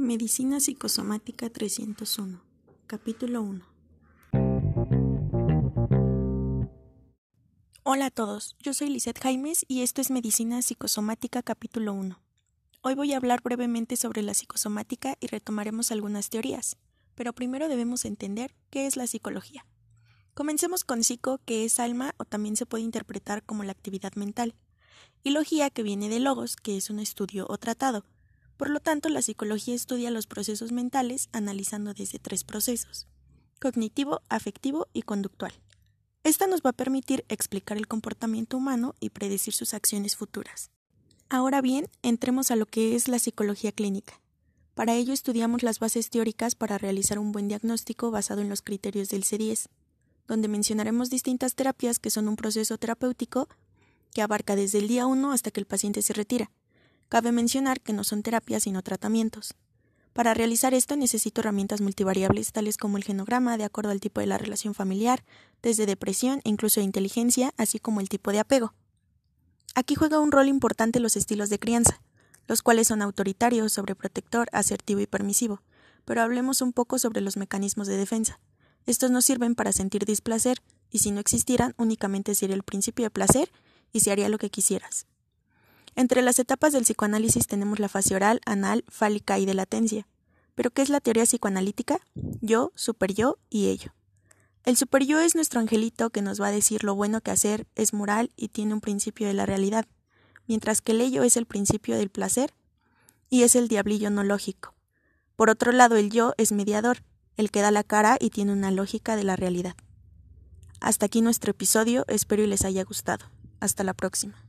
Medicina psicosomática 301, capítulo 1. Hola a todos, yo soy Lisette Jaimes y esto es Medicina psicosomática capítulo 1. Hoy voy a hablar brevemente sobre la psicosomática y retomaremos algunas teorías, pero primero debemos entender qué es la psicología. Comencemos con psico, que es alma o también se puede interpretar como la actividad mental, y logía, que viene de logos, que es un estudio o tratado, por lo tanto, la psicología estudia los procesos mentales analizando desde tres procesos cognitivo, afectivo y conductual. Esta nos va a permitir explicar el comportamiento humano y predecir sus acciones futuras. Ahora bien, entremos a lo que es la psicología clínica. Para ello estudiamos las bases teóricas para realizar un buen diagnóstico basado en los criterios del C10, donde mencionaremos distintas terapias que son un proceso terapéutico que abarca desde el día 1 hasta que el paciente se retira, Cabe mencionar que no son terapias sino tratamientos. Para realizar esto necesito herramientas multivariables tales como el genograma de acuerdo al tipo de la relación familiar, desde depresión e incluso inteligencia, así como el tipo de apego. Aquí juega un rol importante los estilos de crianza, los cuales son autoritarios, sobreprotector, asertivo y permisivo, pero hablemos un poco sobre los mecanismos de defensa. Estos nos sirven para sentir displacer, y si no existieran, únicamente sería el principio de placer y se haría lo que quisieras. Entre las etapas del psicoanálisis tenemos la fase oral, anal, fálica y de latencia. ¿Pero qué es la teoría psicoanalítica? Yo, superyo y ello. El superyo es nuestro angelito que nos va a decir lo bueno que hacer, es moral y tiene un principio de la realidad, mientras que el ello es el principio del placer y es el diablillo no lógico. Por otro lado, el yo es mediador, el que da la cara y tiene una lógica de la realidad. Hasta aquí nuestro episodio, espero y les haya gustado. Hasta la próxima.